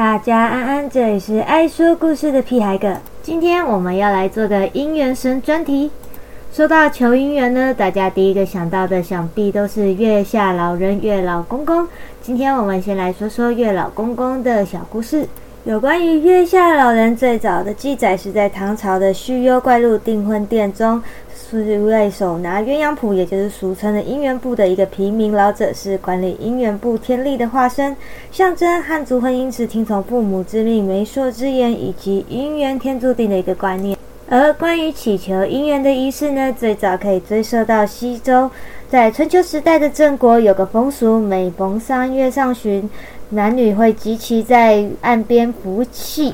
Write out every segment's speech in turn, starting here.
大家安安，这里是爱说故事的屁孩哥。今天我们要来做个姻缘神专题。说到求姻缘呢，大家第一个想到的想必都是月下老人、月老公公。今天我们先来说说月老公公的小故事。有关于月下老人最早的记载是在唐朝的《续幽怪录订婚殿》中。是一位手拿鸳鸯谱，也就是俗称的姻缘簿的一个平民老者，是管理姻缘簿天力的化身，象征汉族婚姻是听从父母之命、媒妁之言，以及姻缘天注定的一个观念。而关于祈求姻缘的仪式呢，最早可以追溯到西周，在春秋时代的郑国有个风俗，每逢三月上旬，男女会集齐在岸边服气。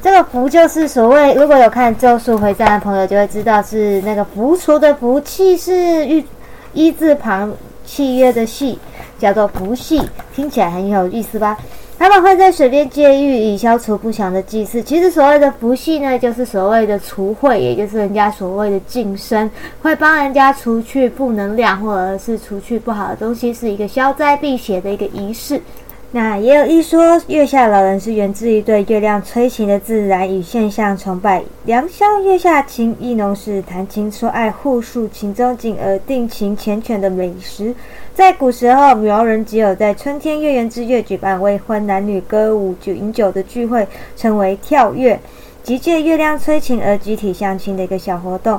这个符就是所谓，如果有看《咒术回战》的朋友就会知道，是那个符除的符，气是玉一字旁契约的契，叫做符契，听起来很有意思吧？他们会在水边借玉，以消除不祥的祭祀。其实所谓的符系呢，就是所谓的除秽，也就是人家所谓的净身，会帮人家除去负能量，或者是除去不好的东西，是一个消灾避邪的一个仪式。那也有一说，月下老人是源自于对月亮催情的自然与现象崇拜。良宵月下情，意浓是谈情说爱、互诉情衷，进而定情缱绻的美食。在古时候，苗人只有在春天月圆之夜举办未婚男女歌舞酒饮酒的聚会，称为跳月，即借月亮催情而集体相亲的一个小活动。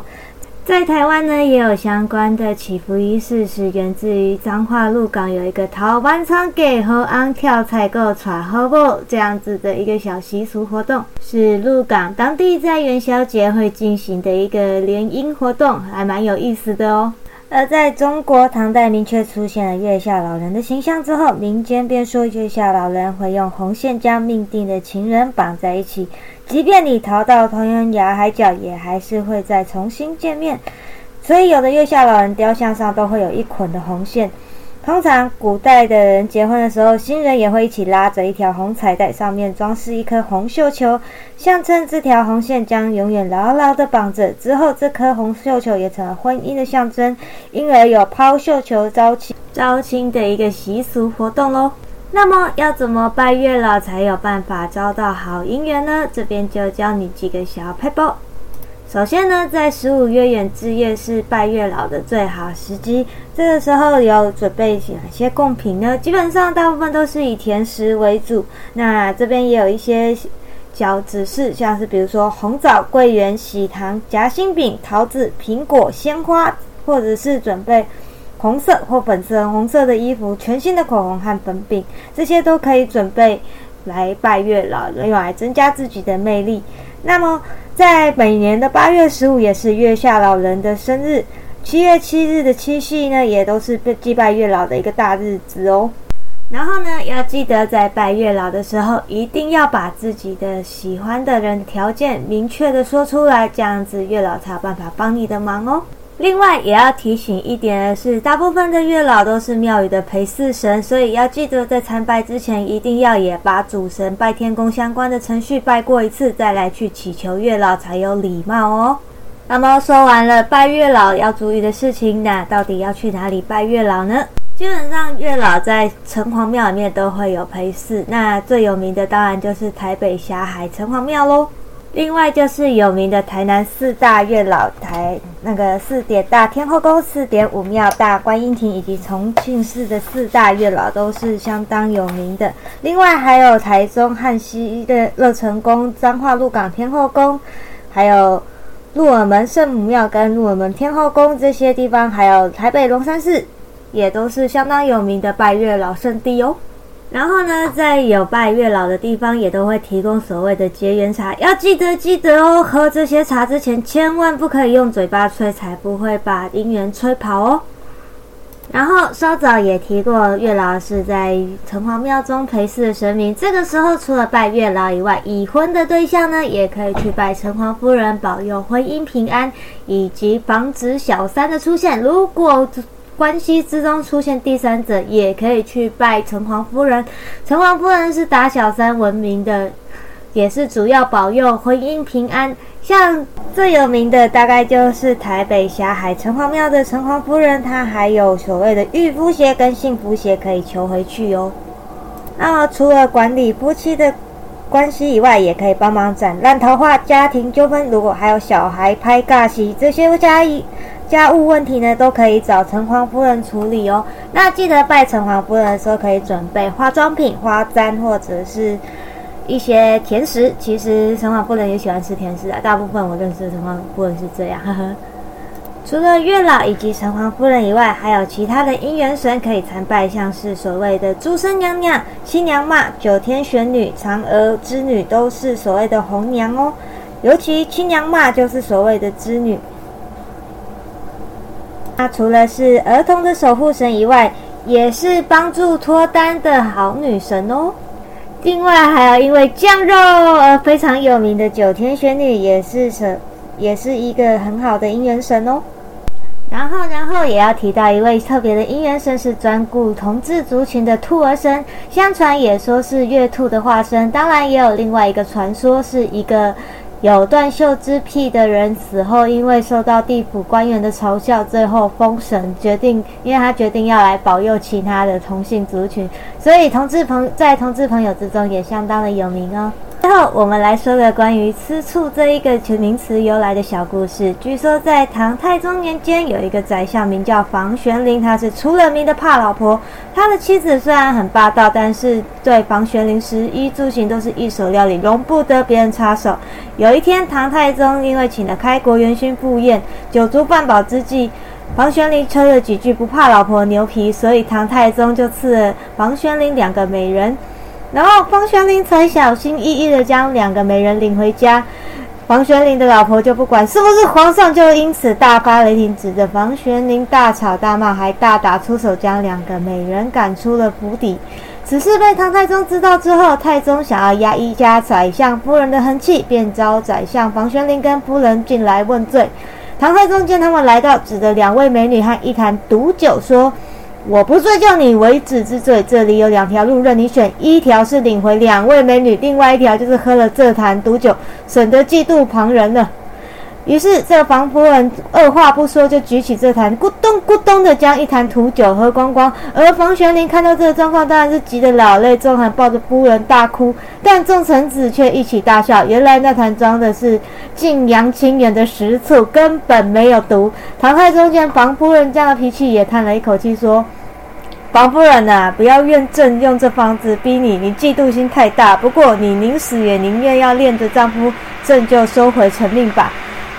在台湾呢，也有相关的祈福仪式，是源自于彰化鹿港有一个桃湾仓给和安跳采购传好不这样子的一个小习俗活动，是鹿港当地在元宵节会进行的一个联姻活动，还蛮有意思的哦。而在中国唐代明确出现了月下老人的形象之后，民间便说月下老人会用红线将命定的情人绑在一起，即便你逃到天涯海角，也还是会再重新见面。所以有的月下老人雕像上都会有一捆的红线。通常古代的人结婚的时候，新人也会一起拉着一条红彩带，上面装饰一颗红绣球，象征这条红线将永远牢牢的绑着。之后，这颗红绣球也成了婚姻的象征，因而有抛绣球招亲招亲的一个习俗活动喽。那么，要怎么拜月老才有办法招到好姻缘呢？这边就教你几个小配包。首先呢，在十五月圆之夜是拜月老的最好时机。这个时候有准备哪些贡品呢？基本上大部分都是以甜食为主。那这边也有一些小指示，像是比如说红枣、桂圆、喜糖、夹心饼、桃子、苹果、鲜花，或者是准备红色或粉色、红色的衣服、全新的口红和粉饼，这些都可以准备来拜月老，用来增加自己的魅力。那么。在每年的八月十五也是月下老人的生日，七月七日的七夕呢，也都是祭拜月老的一个大日子哦。然后呢，要记得在拜月老的时候，一定要把自己的喜欢的人条件明确的说出来，这样子月老才有办法帮你的忙哦。另外也要提醒一点的是，大部分的月老都是庙宇的陪祀神，所以要记得在参拜之前，一定要也把主神拜天公相关的程序拜过一次，再来去祈求月老才有礼貌哦。那么说完了拜月老要注意的事情，那到底要去哪里拜月老呢？基本上月老在城隍庙里面都会有陪祀，那最有名的当然就是台北霞海城隍庙喽。另外就是有名的台南四大月老台，那个四点大天后宫、四点五庙大观音亭，以及重庆市的四大月老都是相当有名的。另外还有台中汉西的乐成宫、彰化鹿港天后宫，还有鹿耳门圣母庙跟鹿耳门天后宫这些地方，还有台北龙山寺，也都是相当有名的拜月老圣地哦。然后呢，在有拜月老的地方，也都会提供所谓的结缘茶，要记得记得哦。喝这些茶之前，千万不可以用嘴巴吹，才不会把姻缘吹跑哦。然后稍早也提过，月老是在城隍庙中陪祀的神明。这个时候，除了拜月老以外，已婚的对象呢，也可以去拜城隍夫人，保佑婚姻平安，以及防止小三的出现。如果关系之中出现第三者，也可以去拜城隍夫人。城隍夫人是打小三闻名的，也是主要保佑婚姻平安。像最有名的，大概就是台北霞海城隍庙的城隍夫人，她还有所谓的御夫鞋跟幸福鞋可以求回去哟。那么除了管理夫妻的关系以外，也可以帮忙斩烂桃花、家庭纠纷。如果还有小孩拍尬戏这些家一家务问题呢，都可以找城隍夫人处理哦。那记得拜城隍夫人的时候，可以准备化妆品、花簪或者是一些甜食。其实城隍夫人也喜欢吃甜食啊，大部分我认识的城隍夫人是这样，呵呵。除了月老以及城隍夫人以外，还有其他的姻缘神可以参拜，像是所谓的诸生娘娘、新娘妈、九天玄女、嫦娥织女，都是所谓的红娘哦。尤其亲娘妈就是所谓的织女。那除了是儿童的守护神以外，也是帮助脱单的好女神哦。另外还有因为酱肉而非常有名的九天玄女，也是神，也是一个很好的姻缘神哦。然后，然后也要提到一位特别的姻缘神，是专顾同志族群的兔儿神。相传也说是月兔的化身。当然，也有另外一个传说，是一个有断袖之癖的人死后，因为受到地府官员的嘲笑，最后封神，决定，因为他决定要来保佑其他的同性族群，所以同志朋在同志朋友之中也相当的有名哦。后，我们来说个关于吃醋这一个名词由来的小故事。据说在唐太宗年间，有一个宰相名叫房玄龄，他是出了名的怕老婆。他的妻子虽然很霸道，但是对房玄龄食衣住行都是一手料理，容不得别人插手。有一天，唐太宗因为请了开国元勋赴宴，酒足饭饱之际，房玄龄吹了几句不怕老婆牛皮，所以唐太宗就赐了房玄龄两个美人。然后房玄龄才小心翼翼地将两个美人领回家，房玄龄的老婆就不管是不是皇上，就因此大发雷霆，指着房玄龄大吵大骂，还大打出手，将两个美人赶出了府邸。此事被唐太宗知道之后，太宗想要压一压宰相夫人的横气，便召宰相房玄龄跟夫人进来问罪。唐太宗见他们来到，指着两位美女和一坛毒酒说。我不追究你为止之罪，这里有两条路任你选，一条是领回两位美女，另外一条就是喝了这坛毒酒，省得嫉妒旁人了。于是这房夫人二话不说就举起这坛，咕咚咕咚的将一坛毒酒喝光光。而房玄龄看到这个状况，当然是急得老泪纵横，抱着夫人大哭。但众臣子却一起大笑，原来那坛装的是晋阳清远的食醋，根本没有毒。唐太宗见房夫人这样的脾气，也叹了一口气说。房夫人呐，不要怨朕用这方子逼你，你嫉妒心太大。不过你宁死也宁愿要恋着丈夫，朕就收回成命吧。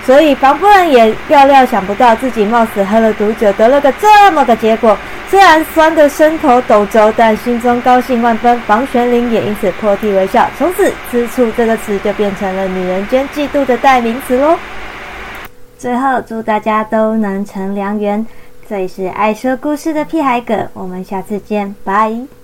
所以房夫人也料料想不到，自己冒死喝了毒酒，得了个这么个结果。虽然酸得身头抖肘，但心中高兴万分。房玄龄也因此破涕为笑，从此“吃醋”这个词就变成了女人间嫉妒的代名词喽。最后，祝大家都能成良缘。这里是爱说故事的屁孩哥，我们下次见，拜。